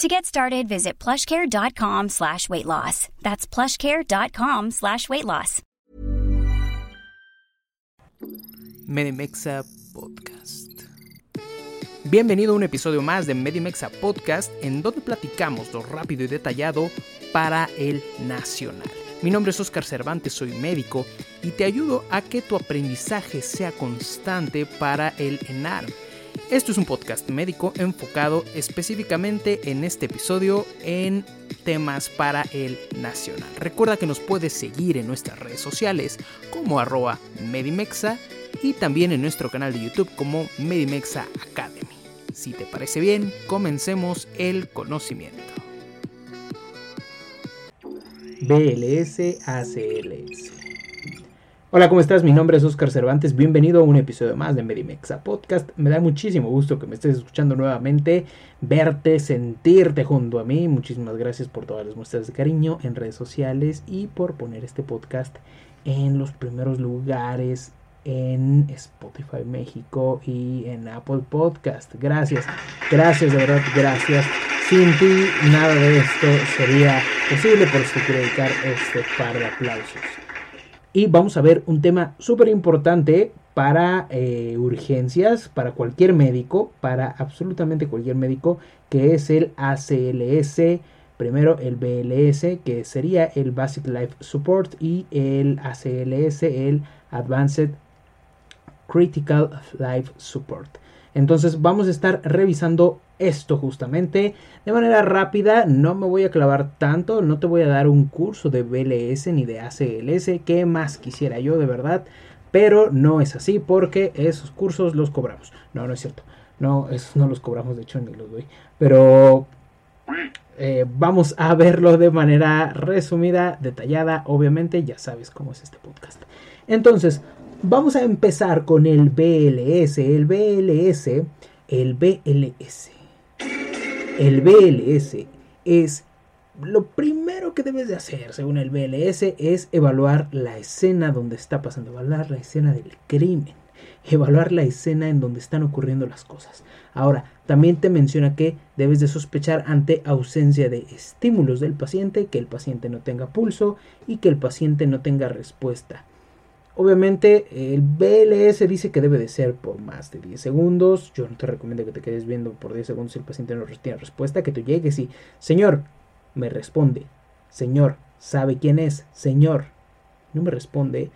To get started, visit plushcare.com slash weight loss. That's plushcare.com slash weight loss. Medimexa Podcast. Bienvenido a un episodio más de Medimexa Podcast, en donde platicamos lo rápido y detallado para el nacional. Mi nombre es Oscar Cervantes, soy médico y te ayudo a que tu aprendizaje sea constante para el ENAR. Esto es un podcast médico enfocado específicamente en este episodio en temas para el nacional. Recuerda que nos puedes seguir en nuestras redes sociales como arroba Medimexa y también en nuestro canal de YouTube como Medimexa Academy. Si te parece bien, comencemos el conocimiento. BLS ACLS. Hola, ¿cómo estás? Mi nombre es Oscar Cervantes. Bienvenido a un episodio más de Medimexa Podcast. Me da muchísimo gusto que me estés escuchando nuevamente, verte, sentirte junto a mí. Muchísimas gracias por todas las muestras de cariño en redes sociales y por poner este podcast en los primeros lugares en Spotify México y en Apple Podcast. Gracias, gracias, de verdad, gracias. Sin ti nada de esto sería posible, por eso quiero dedicar este par de aplausos. Y vamos a ver un tema súper importante para eh, urgencias, para cualquier médico, para absolutamente cualquier médico, que es el ACLS, primero el BLS, que sería el Basic Life Support, y el ACLS, el Advanced Critical Life Support. Entonces vamos a estar revisando esto justamente de manera rápida. No me voy a clavar tanto, no te voy a dar un curso de BLS ni de ACLS, que más quisiera yo de verdad. Pero no es así porque esos cursos los cobramos. No, no es cierto. No, esos no los cobramos, de hecho ni los doy. Pero eh, vamos a verlo de manera resumida, detallada. Obviamente ya sabes cómo es este podcast. Entonces, vamos a empezar con el BLS. El BLS, el BLS el BLS es lo primero que debes de hacer, según el BLS, es evaluar la escena donde está pasando, evaluar la escena del crimen, evaluar la escena en donde están ocurriendo las cosas. Ahora, también te menciona que debes de sospechar ante ausencia de estímulos del paciente, que el paciente no tenga pulso y que el paciente no tenga respuesta. Obviamente el BLS dice que debe de ser por más de 10 segundos. Yo no te recomiendo que te quedes viendo por 10 segundos si el paciente no tiene respuesta. Que tú llegues y, señor, me responde. Señor, ¿sabe quién es? Señor, no me responde.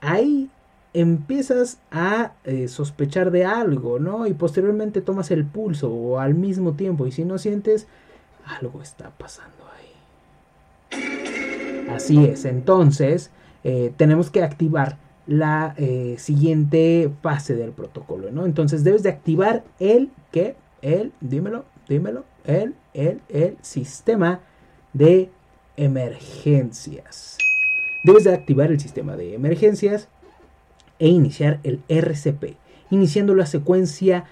Ahí empiezas a eh, sospechar de algo, ¿no? Y posteriormente tomas el pulso o al mismo tiempo. Y si no sientes, algo está pasando ahí. Así es. Entonces eh, tenemos que activar la eh, siguiente fase del protocolo, ¿no? Entonces debes de activar el que, el, dímelo, dímelo, el, el, el sistema de emergencias. Debes de activar el sistema de emergencias e iniciar el RCP, iniciando la secuencia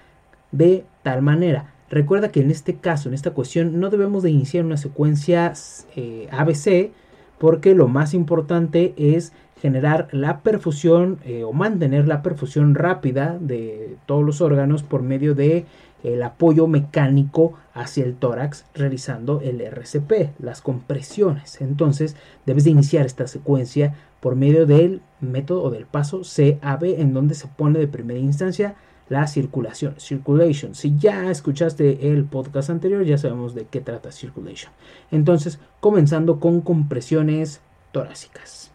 de tal manera. Recuerda que en este caso, en esta cuestión, no debemos de iniciar una secuencia eh, ABC porque lo más importante es generar la perfusión eh, o mantener la perfusión rápida de todos los órganos por medio de el apoyo mecánico hacia el tórax realizando el RCP, las compresiones. Entonces debes de iniciar esta secuencia por medio del método o del paso CAB en donde se pone de primera instancia la circulación, circulation. Si ya escuchaste el podcast anterior, ya sabemos de qué trata circulation. Entonces, comenzando con compresiones torácicas.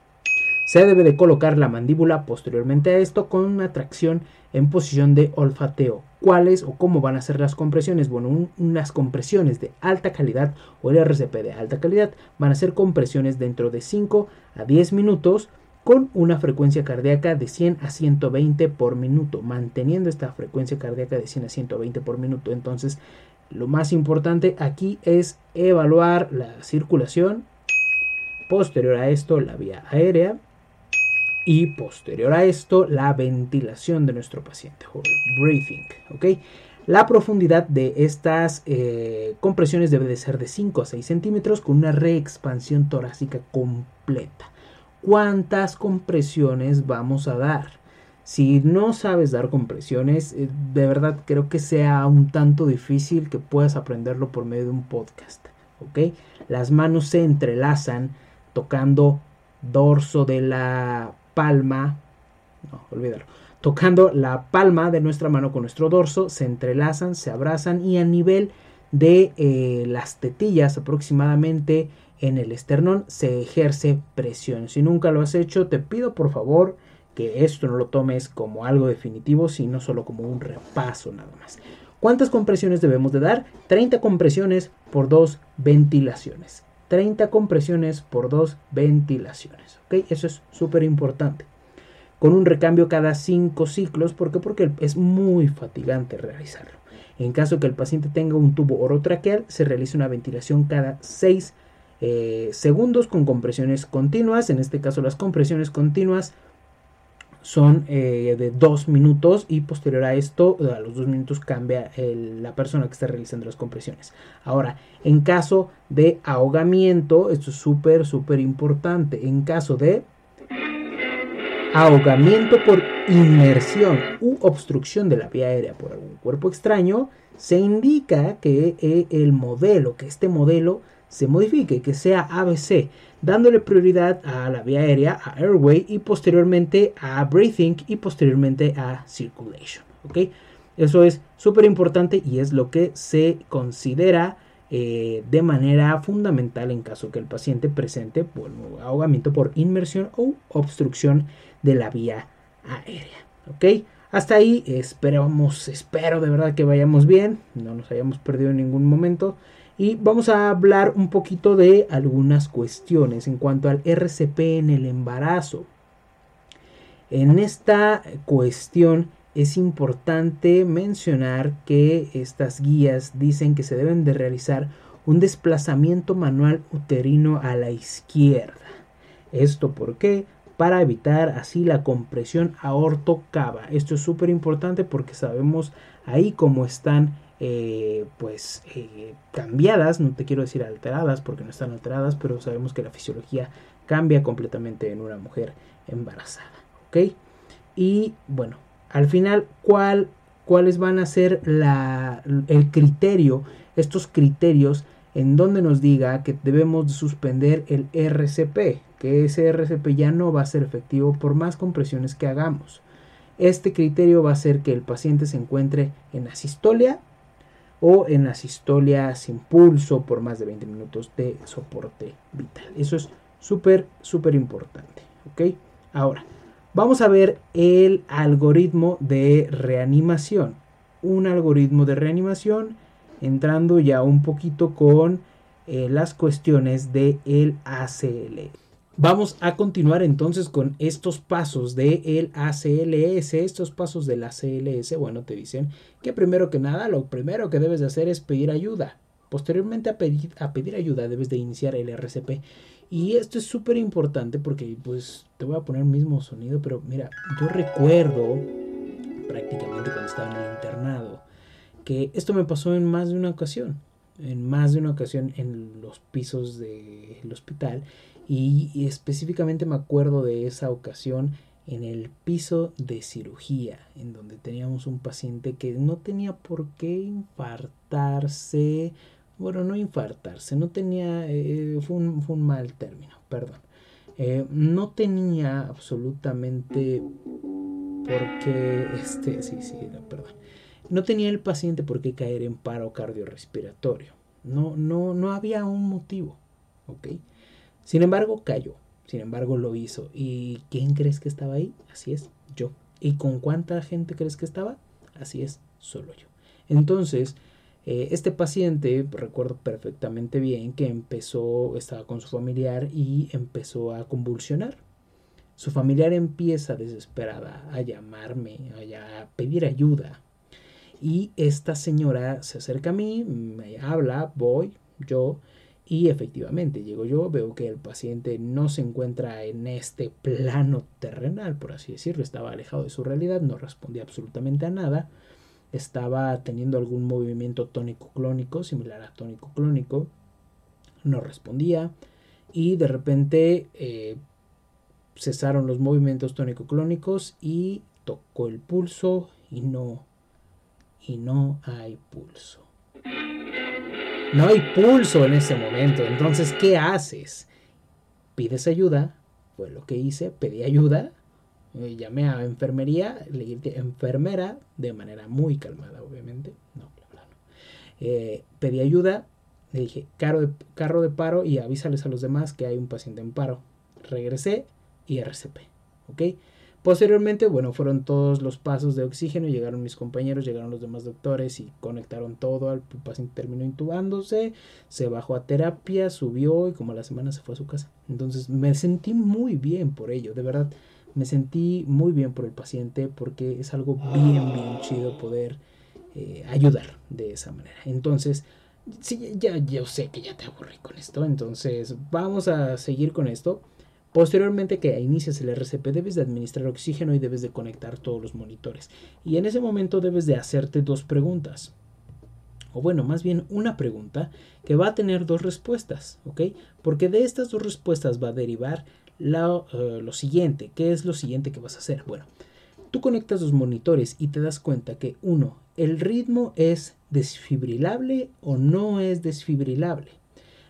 Se debe de colocar la mandíbula posteriormente a esto con una tracción en posición de olfateo. ¿Cuáles o cómo van a ser las compresiones? Bueno, unas compresiones de alta calidad o el RCP de alta calidad van a ser compresiones dentro de 5 a 10 minutos con una frecuencia cardíaca de 100 a 120 por minuto, manteniendo esta frecuencia cardíaca de 100 a 120 por minuto. Entonces, lo más importante aquí es evaluar la circulación, posterior a esto la vía aérea y posterior a esto la ventilación de nuestro paciente, o breathing, ¿ok? La profundidad de estas eh, compresiones debe de ser de 5 a 6 centímetros con una reexpansión torácica completa cuántas compresiones vamos a dar. Si no sabes dar compresiones, eh, de verdad creo que sea un tanto difícil que puedas aprenderlo por medio de un podcast. ¿ok? Las manos se entrelazan tocando dorso de la palma. No, olvídalo. Tocando la palma de nuestra mano con nuestro dorso, se entrelazan, se abrazan y a nivel de eh, las tetillas aproximadamente en el esternón se ejerce presión. Si nunca lo has hecho, te pido por favor que esto no lo tomes como algo definitivo, sino solo como un repaso nada más. ¿Cuántas compresiones debemos de dar? 30 compresiones por dos ventilaciones. 30 compresiones por dos ventilaciones. ¿ok? Eso es súper importante. Con un recambio cada 5 ciclos. ¿Por qué? Porque es muy fatigante realizarlo. En caso que el paciente tenga un tubo orotraqueal, se realiza una ventilación cada 6 eh, segundos con compresiones continuas. En este caso las compresiones continuas son eh, de 2 minutos y posterior a esto, a los 2 minutos cambia la persona que está realizando las compresiones. Ahora, en caso de ahogamiento, esto es súper, súper importante. En caso de ahogamiento por inmersión u obstrucción de la vía aérea por algún cuerpo extraño, se indica que eh, el modelo, que este modelo se modifique, que sea ABC, dándole prioridad a la vía aérea, a airway y posteriormente a breathing y posteriormente a circulation. ¿ok? Eso es súper importante y es lo que se considera eh, de manera fundamental en caso que el paciente presente ahogamiento por inmersión o obstrucción de la vía aérea. ¿ok? Hasta ahí esperamos, espero de verdad que vayamos bien, no nos hayamos perdido en ningún momento y vamos a hablar un poquito de algunas cuestiones en cuanto al RCP en el embarazo. En esta cuestión es importante mencionar que estas guías dicen que se deben de realizar un desplazamiento manual uterino a la izquierda. ¿Esto por qué? Para evitar así la compresión aorto-cava. Esto es súper importante porque sabemos ahí cómo están eh, pues eh, cambiadas, no te quiero decir alteradas porque no están alteradas, pero sabemos que la fisiología cambia completamente en una mujer embarazada, ¿ok? Y bueno, al final, ¿cuál, ¿cuáles van a ser la, el criterio, estos criterios en donde nos diga que debemos suspender el RCP, que ese RCP ya no va a ser efectivo por más compresiones que hagamos. Este criterio va a ser que el paciente se encuentre en asistolia o en la sistolia sin pulso por más de 20 minutos de soporte vital. Eso es súper, súper importante. ¿Ok? Ahora, vamos a ver el algoritmo de reanimación. Un algoritmo de reanimación entrando ya un poquito con eh, las cuestiones del el ACL. Vamos a continuar entonces con estos pasos del el ACLS, estos pasos del ACLS. Bueno, te dicen que primero que nada, lo primero que debes de hacer es pedir ayuda. Posteriormente a pedir, a pedir ayuda debes de iniciar el RCP. Y esto es súper importante porque pues te voy a poner el mismo sonido, pero mira, yo recuerdo prácticamente cuando estaba en el internado que esto me pasó en más de una ocasión. En más de una ocasión en los pisos del hospital y, específicamente me acuerdo de esa ocasión en el piso de cirugía, en donde teníamos un paciente que no tenía por qué infartarse, bueno, no infartarse, no tenía, eh, fue, un, mal término, perdón, eh, no tenía absolutamente por qué, este, sí, sí, perdón, no tenía el paciente por qué caer en paro cardiorrespiratorio, no, no, no había un motivo, ¿ok? Sin embargo, cayó. Sin embargo, lo hizo. ¿Y quién crees que estaba ahí? Así es, yo. ¿Y con cuánta gente crees que estaba? Así es, solo yo. Entonces, eh, este paciente, recuerdo perfectamente bien que empezó, estaba con su familiar y empezó a convulsionar. Su familiar empieza desesperada a llamarme, a pedir ayuda. Y esta señora se acerca a mí, me habla, voy, yo, y efectivamente, llego yo, veo que el paciente no se encuentra en este plano terrenal, por así decirlo, estaba alejado de su realidad, no respondía absolutamente a nada, estaba teniendo algún movimiento tónico-clónico, similar a tónico-clónico, no respondía y de repente eh, cesaron los movimientos tónico-clónicos y tocó el pulso y no, y no hay pulso. No hay pulso en ese momento. Entonces, ¿qué haces? Pides ayuda. Fue lo que hice. Pedí ayuda. Eh, llamé a enfermería. Le dije enfermera de manera muy calmada, obviamente. No, no. Eh, pedí ayuda. Le dije carro de, carro de paro y avísales a los demás que hay un paciente en paro. Regresé y RCP. ¿Ok? Posteriormente, bueno, fueron todos los pasos de oxígeno, llegaron mis compañeros, llegaron los demás doctores y conectaron todo, el paciente terminó intubándose, se bajó a terapia, subió y como la semana se fue a su casa. Entonces me sentí muy bien por ello, de verdad, me sentí muy bien por el paciente porque es algo bien, bien chido poder eh, ayudar de esa manera. Entonces, sí, ya, yo sé que ya te aburrí con esto, entonces vamos a seguir con esto. Posteriormente que inicias el RCP debes de administrar oxígeno y debes de conectar todos los monitores. Y en ese momento debes de hacerte dos preguntas. O bueno, más bien una pregunta que va a tener dos respuestas, ¿ok? Porque de estas dos respuestas va a derivar eh, lo siguiente. ¿Qué es lo siguiente que vas a hacer? Bueno, tú conectas los monitores y te das cuenta que uno, el ritmo es desfibrilable o no es desfibrilable.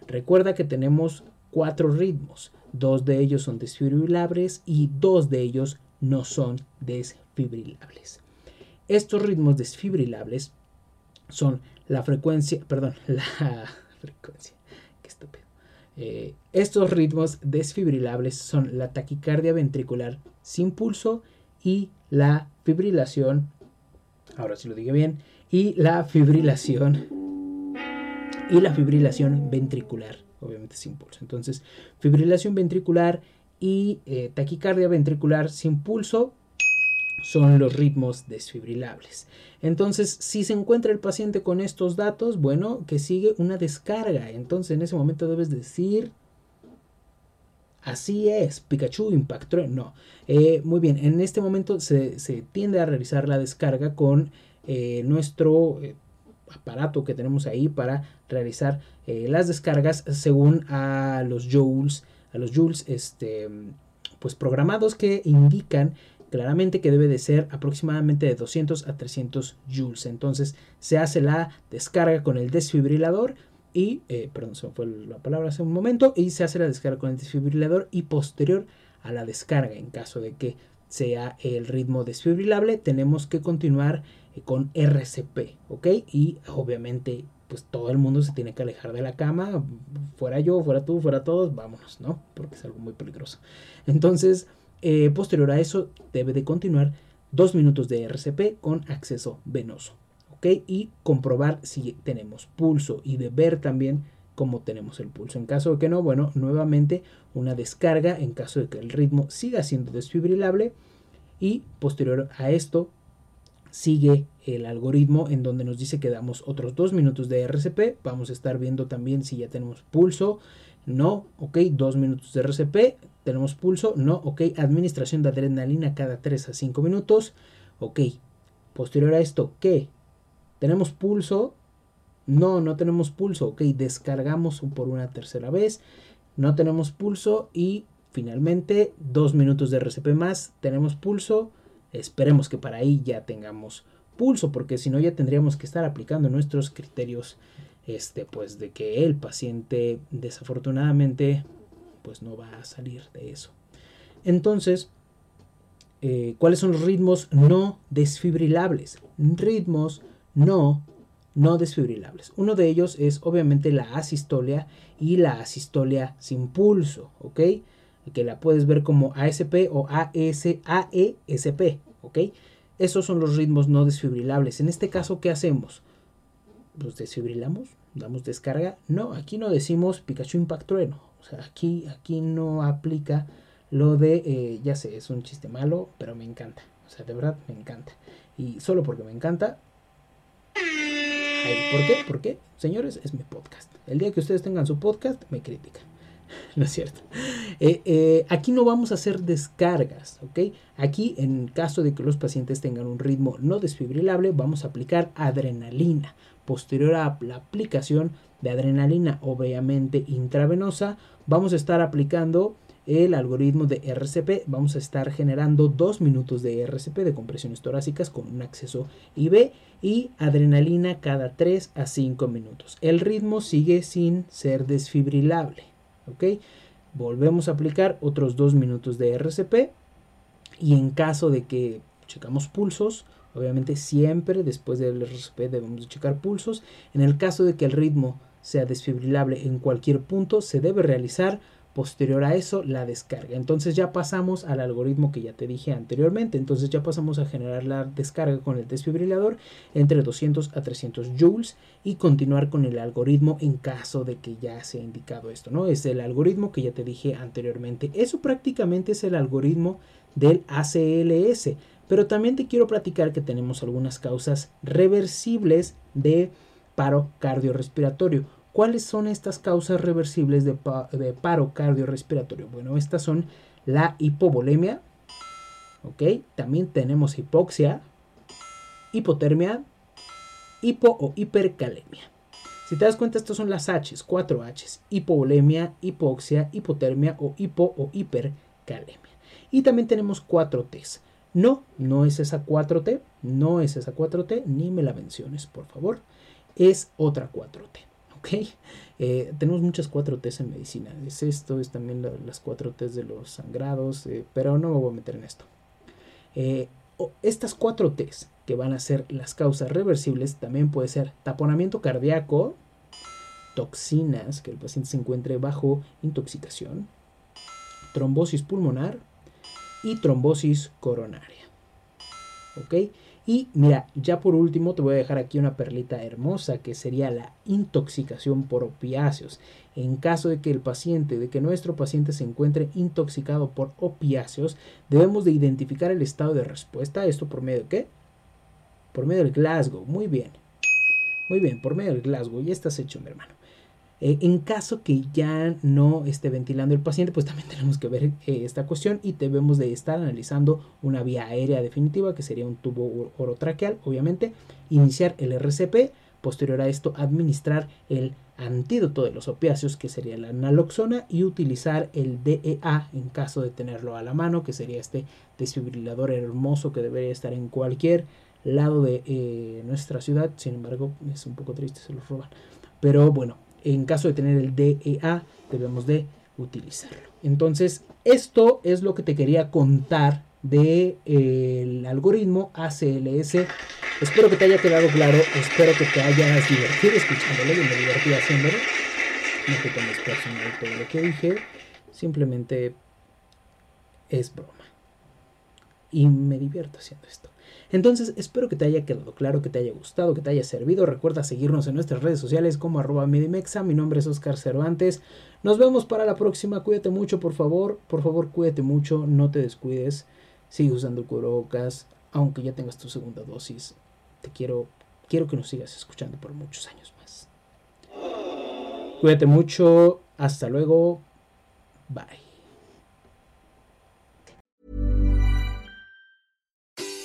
Recuerda que tenemos cuatro ritmos. Dos de ellos son desfibrilables y dos de ellos no son desfibrilables. Estos ritmos desfibrilables son la frecuencia, perdón, la frecuencia, qué estúpido. Eh, estos ritmos desfibrilables son la taquicardia ventricular sin pulso y la fibrilación, ahora si lo digo bien, y la fibrilación y la fibrilación ventricular obviamente sin pulso. Entonces, fibrilación ventricular y eh, taquicardia ventricular sin pulso son los ritmos desfibrilables. Entonces, si se encuentra el paciente con estos datos, bueno, que sigue una descarga. Entonces, en ese momento debes decir, así es, Pikachu impactó. No, eh, muy bien, en este momento se, tiende a realizar la descarga con eh, nuestro aparato que tenemos ahí para realizar eh, las descargas según a los joules, a los joules este, pues programados que indican claramente que debe de ser aproximadamente de 200 a 300 joules. Entonces se hace la descarga con el desfibrilador y, eh, perdón, se me fue la palabra hace un momento, y se hace la descarga con el desfibrilador y posterior a la descarga, en caso de que sea el ritmo desfibrilable, tenemos que continuar con RCP, ¿ok? Y obviamente, pues todo el mundo se tiene que alejar de la cama, fuera yo, fuera tú, fuera todos, vámonos, ¿no? Porque es algo muy peligroso. Entonces, eh, posterior a eso, debe de continuar dos minutos de RCP con acceso venoso, ¿ok? Y comprobar si tenemos pulso y de ver también cómo tenemos el pulso. En caso de que no, bueno, nuevamente una descarga en caso de que el ritmo siga siendo desfibrilable y posterior a esto sigue el algoritmo en donde nos dice que damos otros dos minutos de RCP. Vamos a estar viendo también si ya tenemos pulso. No, ok, dos minutos de RCP. Tenemos pulso. No, ok, administración de adrenalina cada 3 a 5 minutos. Ok, posterior a esto, ¿qué? ¿Tenemos pulso? No, no tenemos pulso. Ok, descargamos por una tercera vez. no tenemos pulso y finalmente dos minutos de RCP más, tenemos pulso, esperemos que para ahí ya tengamos pulso, porque si no ya tendríamos que estar aplicando nuestros criterios, este, pues de que el paciente desafortunadamente, pues no va a salir de eso. Entonces, eh, ¿cuáles son los ritmos no desfibrilables? Ritmos no no desfibrilables. Uno de ellos es obviamente la asistolia y la asistolia sin pulso, ¿ok? Que la puedes ver como ASP o ASAESP, ¿ok? Esos son los ritmos no desfibrilables. En este caso, ¿qué hacemos? ¿Los desfibrilamos? ¿Damos descarga? No, aquí no decimos Pikachu Impact Trueno. O sea, aquí, aquí no aplica lo de, eh, ya sé, es un chiste malo, pero me encanta. O sea, de verdad me encanta. Y solo porque me encanta, ¿Por qué? ¿Por qué? Señores, es mi podcast. El día que ustedes tengan su podcast, me critican. No es cierto. Eh, eh, aquí no vamos a hacer descargas, ¿ok? Aquí, en caso de que los pacientes tengan un ritmo no desfibrilable, vamos a aplicar adrenalina. Posterior a la aplicación de adrenalina, obviamente intravenosa, vamos a estar aplicando el algoritmo de RCP. Vamos a estar generando dos minutos de RCP de compresiones torácicas con un acceso IV y adrenalina cada 3 a 5 minutos. El ritmo sigue sin ser desfibrilable. ¿ok? Volvemos a aplicar otros dos minutos de RCP y en caso de que checamos pulsos, obviamente siempre después del RCP debemos checar pulsos. En el caso de que el ritmo sea desfibrilable en cualquier punto, se debe realizar Posterior a eso, la descarga. Entonces ya pasamos al algoritmo que ya te dije anteriormente. Entonces ya pasamos a generar la descarga con el desfibrilador entre 200 a 300 joules y continuar con el algoritmo en caso de que ya se ha indicado esto, ¿no? Es el algoritmo que ya te dije anteriormente. Eso prácticamente es el algoritmo del ACLS. Pero también te quiero platicar que tenemos algunas causas reversibles de paro cardiorrespiratorio. ¿Cuáles son estas causas reversibles de, paro cardiorrespiratorio? Bueno, estas son la hipovolemia, ¿ok? También tenemos hipoxia, hipotermia, hipo o hipercalemia. Si te das cuenta, estas son las H's, cuatro H's, hipovolemia, hipoxia, hipotermia o hipo o hipercalemia. Y también tenemos cuatro T's. No, no es esa 4T, no es esa 4T, ni me la menciones, por favor. Es otra 4T. Eh, tenemos muchas 4Ts en medicina. Es esto, es también las 4Ts de los sangrados, eh, pero no me voy a meter en esto. Eh, estas 4Ts que van a ser las causas reversibles también puede ser taponamiento cardíaco, toxinas, que el paciente se encuentre bajo intoxicación, trombosis pulmonar y trombosis coronaria. ¿Ok? Y mira, ya por último te voy a dejar aquí una perlita hermosa que sería la intoxicación por opiáceos. En caso de que el paciente, de que nuestro paciente se encuentre intoxicado por opiáceos, debemos de identificar el estado de respuesta. ¿Esto por medio de qué? Por medio del Glasgow. Muy bien. Muy bien, por medio del Glasgow. Ya estás hecho, mi hermano. Eh, en caso que ya no esté ventilando el paciente, pues también tenemos que ver eh, esta cuestión y debemos de estar analizando una vía aérea definitiva, que sería un tubo orotraqueal, obviamente, iniciar el RCP, posterior a esto administrar el antídoto de los opiáceos, que sería la naloxona, y utilizar el DEA en caso de tenerlo a la mano, que sería este desfibrilador hermoso que debería estar en cualquier lado de eh, nuestra ciudad. Sin embargo, es un poco triste, se los roban. Pero bueno, en caso de tener el DEA, debemos de utilizarlo. Entonces, esto es lo que te quería contar del de, algoritmo ACLS. Espero que te haya quedado claro, espero que te hayas divertido escuchándolo y me divertí haciéndolo. No te tomes personal todo lo que dije, simplemente es broma. Y me divierto haciendo esto. Entonces, espero que te haya quedado claro, que te haya gustado, que te haya servido. Recuerda seguirnos en nuestras redes sociales como arroba Medimexa. Mi nombre es Oscar Cervantes. Nos vemos para la próxima. Cuídate mucho, por favor. Por favor, cuídate mucho. No te descuides. Sigue usando cubrebocas. Aunque ya tengas tu segunda dosis. Te quiero, quiero que nos sigas escuchando por muchos años más. Cuídate mucho. Hasta luego. Bye.